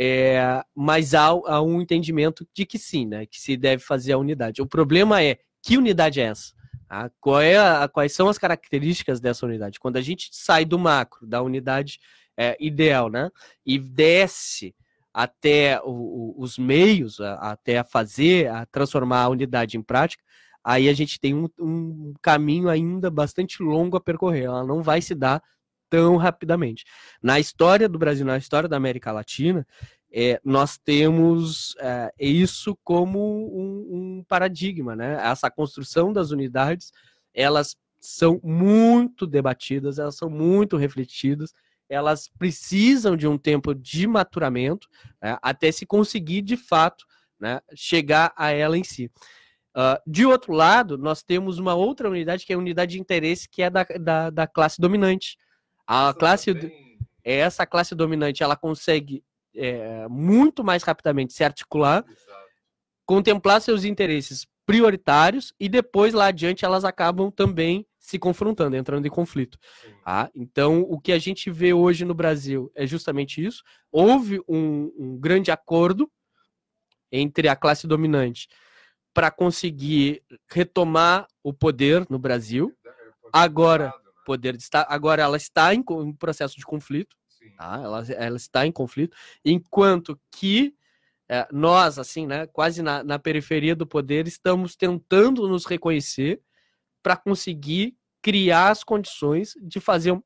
É, mas há, há, um entendimento de que sim, né, que se deve fazer a unidade. O problema é que unidade é essa? Ah, é a, quais são as características dessa unidade? Quando a gente sai do macro, da unidade é, ideal, né, e desce até o, o, os meios, a, até a fazer, a transformar a unidade em prática, aí a gente tem um, um caminho ainda bastante longo a percorrer. Ela não vai se dar tão rapidamente. Na história do Brasil, na história da América Latina, é, nós temos é, isso como um, um, paradigma, né? Essa construção das unidades, elas são muito debatidas, elas são muito refletidas, elas precisam de um tempo de maturamento né, até se conseguir de fato né, chegar a ela em si. Uh, de outro lado, nós temos uma outra unidade que é a unidade de interesse, que é da, da, da classe dominante. A classe, é essa classe dominante, ela consegue é, muito mais rapidamente se articular, Exato. contemplar seus interesses prioritários e depois lá adiante elas acabam também se confrontando, entrando em conflito. Tá? Então, o que a gente vê hoje no Brasil é justamente isso. Houve um, um grande acordo entre a classe dominante para conseguir retomar o poder no Brasil. Agora, poder estar, agora ela está em, em processo de conflito, tá? ela, ela está em conflito, enquanto que é, nós, assim, né, quase na, na periferia do poder, estamos tentando nos reconhecer para conseguir criar as condições de fazer um,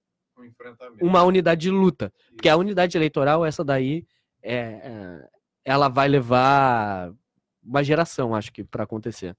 uma unidade de luta. Porque a unidade eleitoral, essa daí, é, é, ela vai levar uma geração, acho que, para acontecer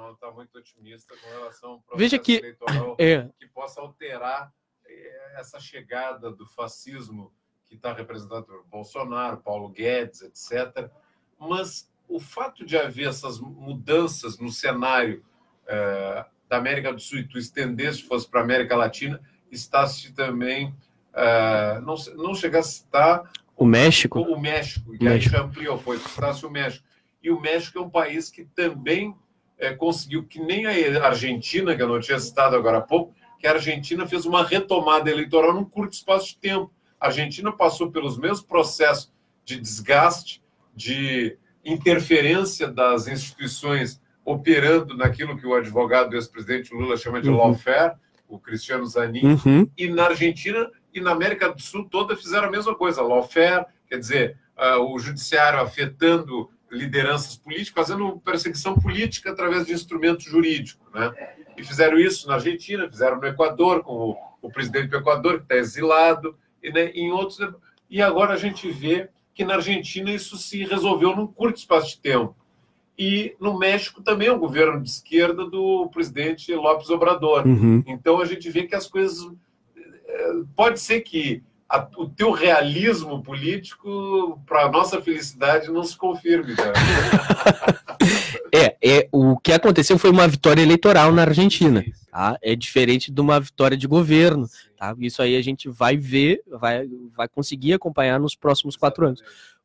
não está muito otimista com relação ao processo Veja que, eleitoral [COUGHS] é. que possa alterar eh, essa chegada do fascismo que está representado por Bolsonaro, Paulo Guedes, etc. Mas o fato de haver essas mudanças no cenário eh, da América do Sul e tu estendesse fosse para a América Latina, está-se também eh, não, não chegasse a estar o México, o México, México. aí já ampliou, foi está-se o México. E o México é um país que também é, conseguiu que nem a Argentina, que eu não tinha citado agora há pouco, que a Argentina fez uma retomada eleitoral num curto espaço de tempo. A Argentina passou pelos mesmos processos de desgaste, de interferência das instituições operando naquilo que o advogado do ex-presidente Lula chama de uhum. lawfare, o Cristiano Zanin, uhum. e na Argentina e na América do Sul toda fizeram a mesma coisa, lawfare, quer dizer, uh, o judiciário afetando lideranças políticas fazendo perseguição política através de instrumento jurídico, né? E fizeram isso na Argentina, fizeram no Equador com o, o presidente do Equador que está exilado e né, em outros e agora a gente vê que na Argentina isso se resolveu num curto espaço de tempo. E no México também é um governo de esquerda do presidente López Obrador. Uhum. Então a gente vê que as coisas eh, pode ser que a, o teu realismo político, para nossa felicidade, não se confirme. [LAUGHS] é, é, o que aconteceu foi uma vitória eleitoral na Argentina. Tá? É diferente de uma vitória de governo. Tá? Isso aí a gente vai ver, vai, vai conseguir acompanhar nos próximos quatro anos.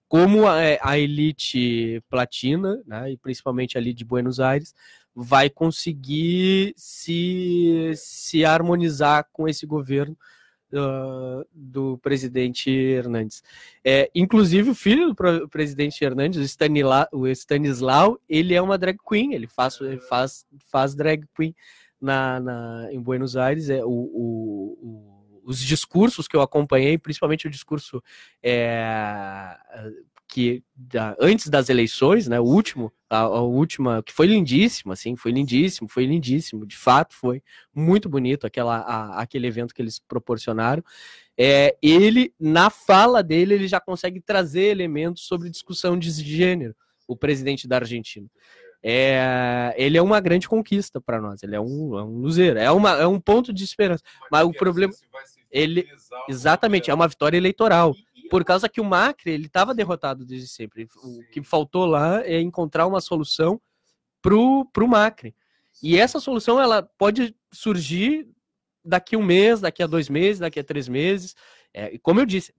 Como a, a elite platina, né, e principalmente ali de Buenos Aires, vai conseguir se, se harmonizar com esse governo do, do presidente Hernandes. É, inclusive, o filho do presidente Hernandes, o, Stanila, o Stanislau, ele é uma drag queen, ele faz, ele faz, faz drag queen na, na, em Buenos Aires. É, o, o, o os discursos que eu acompanhei, principalmente o discurso é, que da, antes das eleições, né, o último, a, a, última, que foi lindíssimo, assim, foi lindíssimo, foi lindíssimo, de fato, foi muito bonito aquela, a, aquele evento que eles proporcionaram. É, ele, na fala dele, ele já consegue trazer elementos sobre discussão de gênero, o presidente da Argentina. É, ele é uma grande conquista para nós, ele é um, é um luzeiro, é, uma, é um ponto de esperança. Mas, Mas o problema. Ele, exatamente, é uma vitória eleitoral por causa que o Macri ele estava derrotado desde sempre. O que faltou lá é encontrar uma solução pro pro Macri. E essa solução ela pode surgir daqui um mês, daqui a dois meses, daqui a três meses. É, e como eu disse,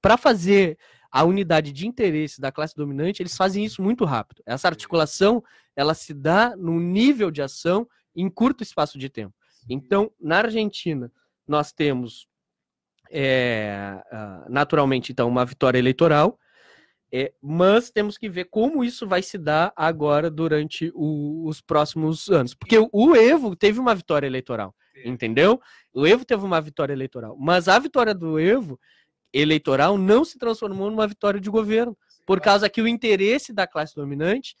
para fazer a unidade de interesse da classe dominante, eles fazem isso muito rápido. Essa articulação, ela se dá num nível de ação em curto espaço de tempo. Então, na Argentina, nós temos é, naturalmente, então, uma vitória eleitoral, é, mas temos que ver como isso vai se dar agora durante o, os próximos anos. Porque o, o Evo teve uma vitória eleitoral, entendeu? O Evo teve uma vitória eleitoral, mas a vitória do Evo eleitoral não se transformou numa vitória de governo, por causa que o interesse da classe dominante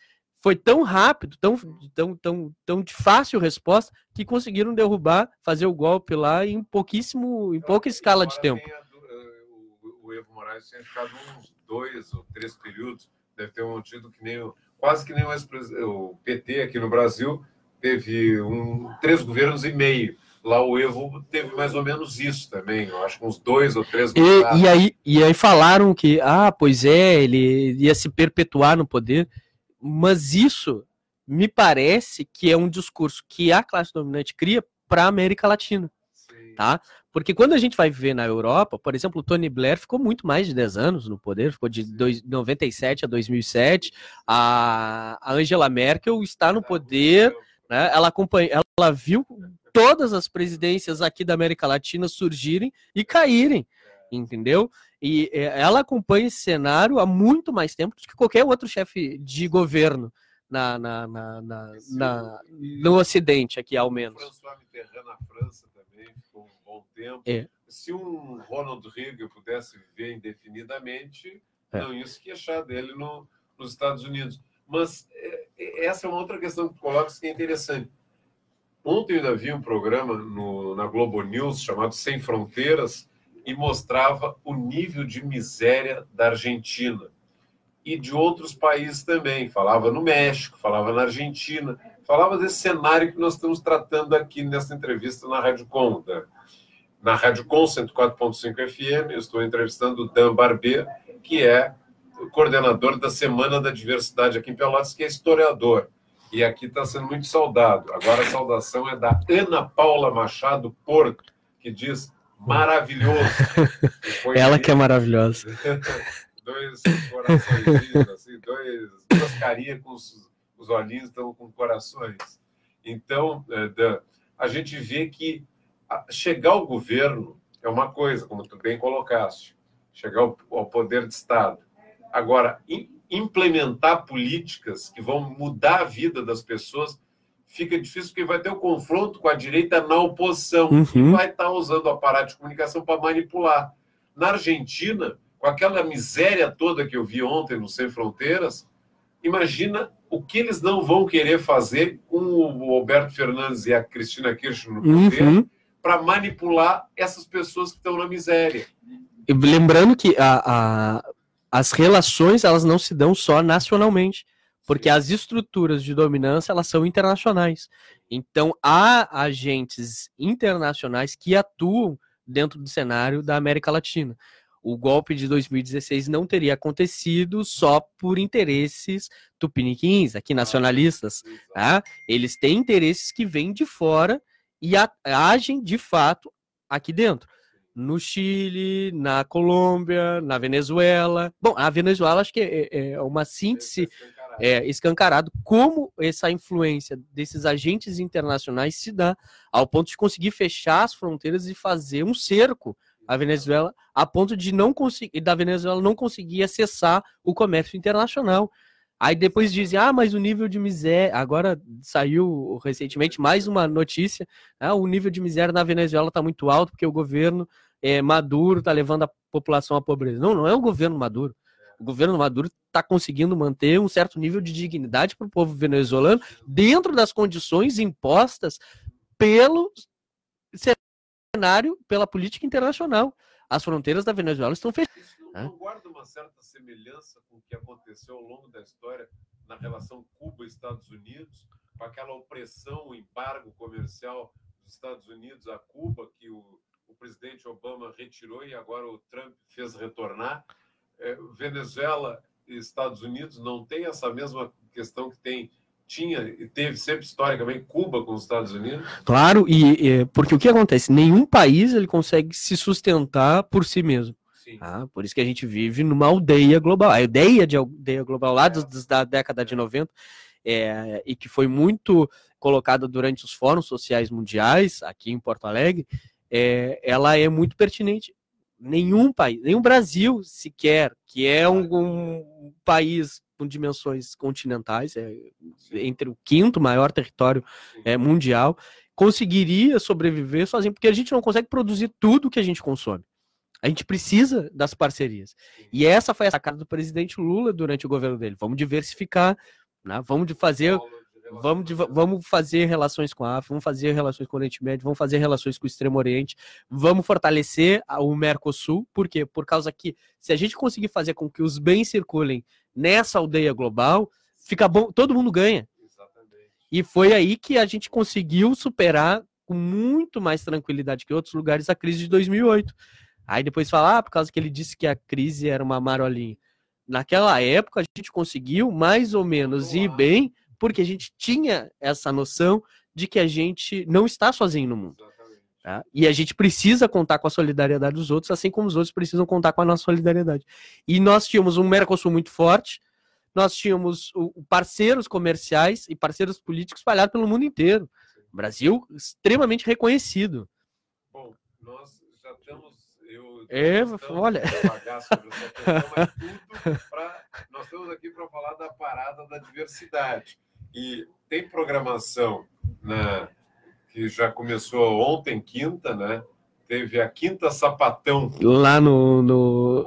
foi tão rápido, tão, tão, tão, tão de fácil resposta, que conseguiram derrubar, fazer o golpe lá em pouquíssimo, em pouca escala de tempo. O, o Evo Moraes tinha ficado uns dois ou três períodos, deve ter um tido que nem quase que nem o, o PT aqui no Brasil teve um, três governos e meio. Lá o Evo teve mais ou menos isso também, eu acho que uns dois ou três e, e, aí E aí falaram que, ah, pois é, ele ia se perpetuar no poder. Mas isso me parece que é um discurso que a classe dominante cria para a América Latina. Sim. Tá? Porque quando a gente vai ver na Europa, por exemplo, o Tony Blair ficou muito mais de 10 anos no poder, ficou de dois, 97 a 2007. A, a Angela Merkel está no poder, né? ela, acompanha, ela viu todas as presidências aqui da América Latina surgirem e caírem, entendeu? E é, ela acompanha esse cenário há muito mais tempo do que qualquer outro chefe de governo na, na, na, na, na no Ocidente, aqui ao menos. François Mitterrand na França também ficou um bom tempo. É. Se um Ronald Reagan pudesse viver indefinidamente, é. não isso que achar dele no, nos Estados Unidos. Mas é, é, essa é uma outra questão que coloca que é interessante. Ontem eu ainda vi um programa no, na Globo News chamado Sem Fronteiras, e mostrava o nível de miséria da Argentina e de outros países também. Falava no México, falava na Argentina, falava desse cenário que nós estamos tratando aqui nessa entrevista na Rádio Com. Na Rádio Com 104.5 FM, eu estou entrevistando o Dan Barber, que é o coordenador da Semana da Diversidade aqui em Pelotas, que é historiador. E aqui está sendo muito saudado. Agora a saudação é da Ana Paula Machado Porto, que diz maravilhoso. [LAUGHS] Ela que é maravilhosa. [LAUGHS] dois corações, assim, dois, duas carinhas com os, os olhinhos estão com corações. Então, é, a gente vê que chegar ao governo é uma coisa, como tu bem colocaste, chegar ao, ao poder de Estado. Agora, implementar políticas que vão mudar a vida das pessoas fica difícil porque vai ter o um confronto com a direita na oposição uhum. e vai estar tá usando o aparato de comunicação para manipular. Na Argentina, com aquela miséria toda que eu vi ontem no Sem Fronteiras, imagina o que eles não vão querer fazer com o Alberto Fernandes e a Cristina Kirchner no poder uhum. para manipular essas pessoas que estão na miséria. Lembrando que a, a, as relações elas não se dão só nacionalmente porque as estruturas de dominância elas são internacionais. Então há agentes internacionais que atuam dentro do cenário da América Latina. O golpe de 2016 não teria acontecido só por interesses tupiniquins, aqui nacionalistas. Tá? Eles têm interesses que vêm de fora e agem de fato aqui dentro no Chile, na Colômbia, na Venezuela. Bom, a Venezuela acho que é, é uma síntese é, escancarado como essa influência desses agentes internacionais se dá ao ponto de conseguir fechar as fronteiras e fazer um cerco à Venezuela, a ponto de não conseguir da Venezuela não conseguir acessar o comércio internacional. Aí depois dizem, ah, mas o nível de miséria. Agora saiu recentemente mais uma notícia: ah, o nível de miséria na Venezuela está muito alto porque o governo é, Maduro está levando a população à pobreza. Não, não é o governo Maduro o governo Maduro está conseguindo manter um certo nível de dignidade para o povo venezuelano dentro das condições impostas pelo cenário, pela política internacional. As fronteiras da Venezuela estão fechadas. Isso não, não guarda uma certa semelhança com o que aconteceu ao longo da história na relação Cuba-Estados Unidos, com aquela opressão, o embargo comercial dos Estados Unidos a Cuba, que o, o presidente Obama retirou e agora o Trump fez retornar Venezuela e Estados Unidos não tem essa mesma questão que tem tinha e teve sempre historicamente Cuba com os Estados Unidos. Claro, e, e porque o que acontece? Nenhum país ele consegue se sustentar por si mesmo. Tá? Por isso que a gente vive numa aldeia global. A ideia de aldeia global lá dos- dos- da década de 90 é, e que foi muito colocada durante os fóruns sociais mundiais aqui em Porto Alegre, é, ela é muito pertinente. Nenhum país, nem o Brasil sequer, que é um, um país com dimensões continentais, é entre o quinto maior território é, mundial, conseguiria sobreviver sozinho, porque a gente não consegue produzir tudo que a gente consome. A gente precisa das parcerias. E essa foi a sacada do presidente Lula durante o governo dele. Vamos diversificar, né? vamos fazer Vamos, de- vamos fazer relações com a África, vamos fazer relações com o Oriente Médio, vamos fazer relações com o Extremo Oriente, vamos fortalecer o Mercosul, por quê? Por causa que se a gente conseguir fazer com que os bens circulem nessa aldeia global, fica bom, todo mundo ganha. Exatamente. E foi aí que a gente conseguiu superar com muito mais tranquilidade que outros lugares a crise de 2008. Aí depois falar, ah, por causa que ele disse que a crise era uma marolinha. Naquela época a gente conseguiu mais ou menos ir bem, porque a gente tinha essa noção de que a gente não está sozinho no mundo. Tá? E a gente precisa contar com a solidariedade dos outros, assim como os outros precisam contar com a nossa solidariedade. E nós tínhamos um Mercosul muito forte, nós tínhamos parceiros comerciais e parceiros políticos espalhados pelo mundo inteiro. O Brasil extremamente reconhecido. Bom, nós já estamos. Eu, É, olha. questão, tudo pra- nós estamos aqui para falar da parada da diversidade. E tem programação né, que já começou ontem, quinta, né? Teve a Quinta Sapatão, Lá no. no...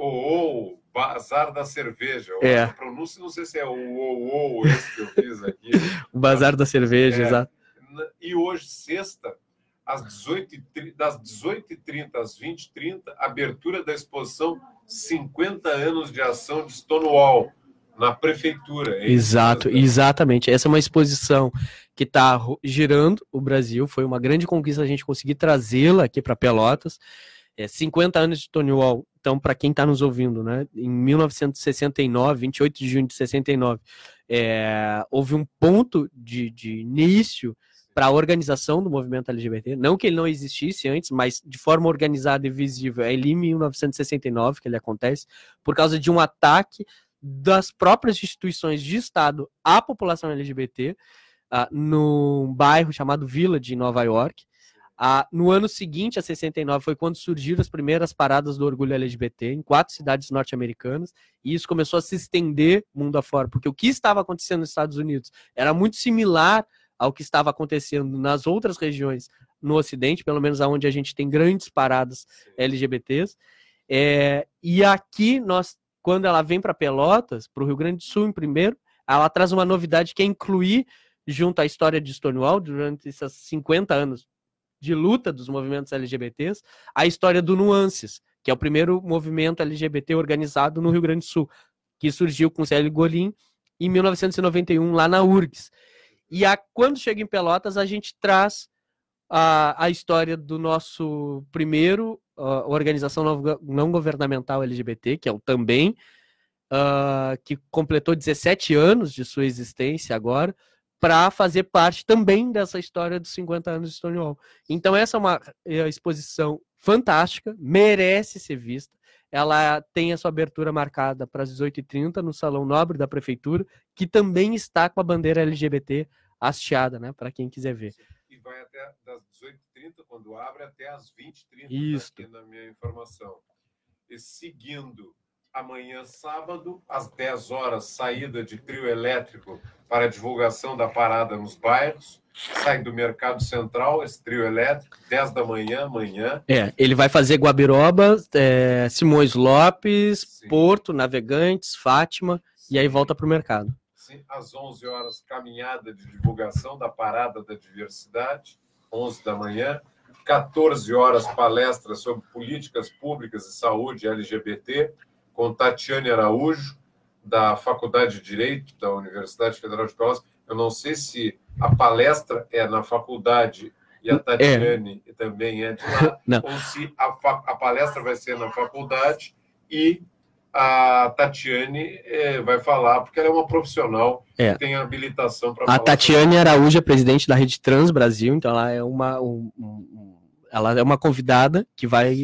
ou ou Bazar da Cerveja. É. A pronúncia, não sei se é o ou ou esse que eu fiz aqui. [LAUGHS] O Bazar da Cerveja, É. exato. E hoje, sexta, às 18h30, das 18h30 às 20h30, abertura da exposição 50 anos de ação de Stonewall, na prefeitura. é isso Exato, mesmo? exatamente. Essa é uma exposição que está girando o Brasil. Foi uma grande conquista a gente conseguir trazê-la aqui para Pelotas. É, 50 anos de Stonewall. Então, para quem está nos ouvindo, né, em 1969, 28 de junho de 69, é, houve um ponto de, de início para a organização do movimento LGBT. Não que ele não existisse antes, mas de forma organizada e visível. É ali em 1969 que ele acontece, por causa de um ataque das próprias instituições de Estado à população LGBT, ah, num bairro chamado Village, em Nova York. Ah, no ano seguinte, a 69, foi quando surgiram as primeiras paradas do orgulho LGBT em quatro cidades norte-americanas, e isso começou a se estender mundo afora, porque o que estava acontecendo nos Estados Unidos era muito similar ao que estava acontecendo nas outras regiões no Ocidente, pelo menos aonde a gente tem grandes paradas LGBTs. É, e aqui nós, quando ela vem para Pelotas, para o Rio Grande do Sul em primeiro, ela traz uma novidade que é incluir junto à história de Stonewall durante esses 50 anos de luta dos movimentos LGBTs, a história do Nuances, que é o primeiro movimento LGBT organizado no Rio Grande do Sul, que surgiu com Célio Golim em 1991 lá na URGS. E a, quando chega em Pelotas, a gente traz a, a história do nosso primeiro uh, organização não, governamental LGBT, que é o Também, uh, que completou 17 anos de sua existência agora, para fazer parte também dessa história dos 50 anos de Stonewall. Então, essa é uma é, exposição fantástica, merece ser vista. Ela tem a sua abertura marcada para as 18h30 no Salão Nobre da Prefeitura, que também está com a bandeira LGBT hasteada, né? Para quem quiser ver. E vai até das 18h30, quando abre, até as 20h30, Isso. aqui na minha informação. E seguindo, amanhã, sábado, às 10 horas, saída de trio elétrico para divulgação da parada nos bairros. Sai do Mercado Central, esse trio elétrico, 10 da manhã, amanhã. É, ele vai fazer Guabiroba, é, Simões Lopes, Sim. Porto, Navegantes, Fátima, e aí volta para o mercado. Sim, às 11 horas, caminhada de divulgação da Parada da Diversidade, 11 da manhã. 14 horas, palestra sobre políticas públicas e saúde LGBT, com Tatiane Araújo, da Faculdade de Direito da Universidade Federal de Pelotas. Eu não sei se a palestra é na faculdade e a Tatiane também é de lá, [LAUGHS] Não. ou se a, a palestra vai ser na faculdade e a Tatiane eh, vai falar, porque ela é uma profissional É. que tem habilitação para A falar. Tatiane Araújo é presidente da Rede Trans Brasil, então ela é uma, um- um- ela é uma convidada que vai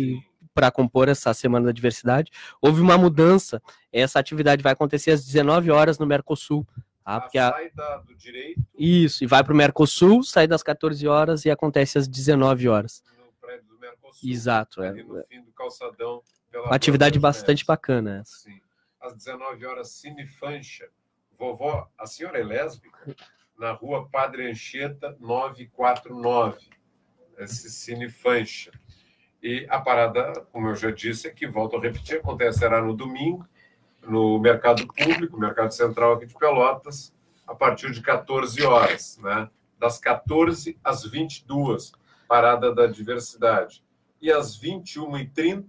para compor essa Semana da Diversidade. Houve uma mudança, essa atividade vai acontecer às 19 horas no Mercosul. Tá? Porque a... Sai da, do direito Isso, e vai para o Mercosul, sai das 14 horas e acontece às 19 horas. no prédio do Mercosul. Exato, é. No fim do calçadão. Uma atividade bastante Neves. bacana. Sim. Às 19 horas, Cine Fancha. Vovó, a senhora é lésbica? Na rua Padre Anchieta, 949. Esse Cine Fancha. E a parada, como eu já disse, aqui, volto a repetir, acontecerá no domingo, no Mercado Público, Mercado Central aqui de Pelotas, a partir de 14 horas, né? Das 14 às 22, parada da diversidade. E às 21h30,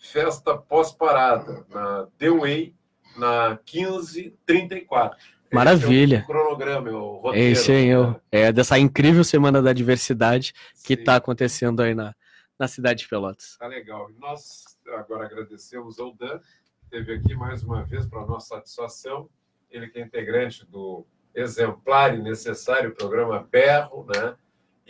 festa pós-parada, na The Way, na 1534. Maravilha. Esse é o cronograma, é o roteiro. Esse aí, eu, né? é dessa incrível Semana da Diversidade que está acontecendo aí na, na cidade de Pelotas. Tá legal. Nós agora agradecemos ao Dan, que esteve aqui mais uma vez para nossa satisfação. Ele que é integrante do exemplar e necessário programa Berro, né?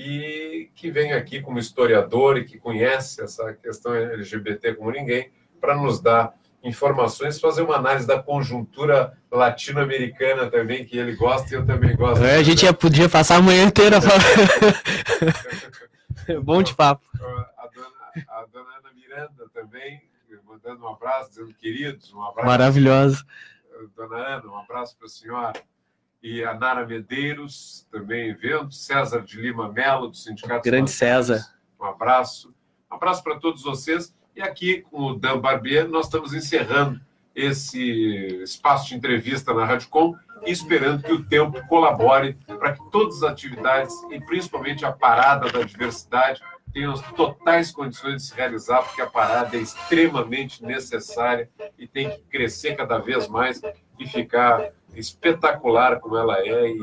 E que vem aqui como historiador e que conhece essa questão LGBT como ninguém, para nos dar informações, fazer uma análise da conjuntura latino-americana também, que ele gosta e eu também gosto. É, a gente já podia passar a manhã inteira falando. [LAUGHS] Bom de papo. a dona, a dona Ana Miranda também, mandando um abraço, dizendo queridos, um abraço. Maravilhosa. Dona Ana, um abraço para a senhora. E a Nara Medeiros, também vendo, César de Lima Melo, do Sindicato Grande César. Um abraço. Um abraço para todos vocês. E aqui, com o Dan Barbier, nós estamos encerrando esse espaço de entrevista na Rádio Com e esperando que o tempo colabore para que todas as atividades, e principalmente a parada da diversidade, tenham as totais condições de se realizar, porque a parada é extremamente necessária e tem que crescer cada vez mais e ficar espetacular como ela é e,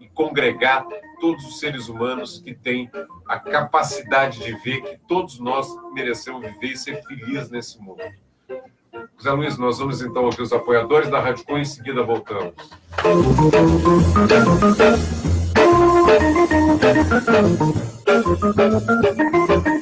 e congregar todos os seres humanos que têm a capacidade de ver que todos nós merecemos viver e ser felizes nesse mundo. José Luiz, nós vamos então ouvir os apoiadores da Rádio Com e em seguida voltamos. You.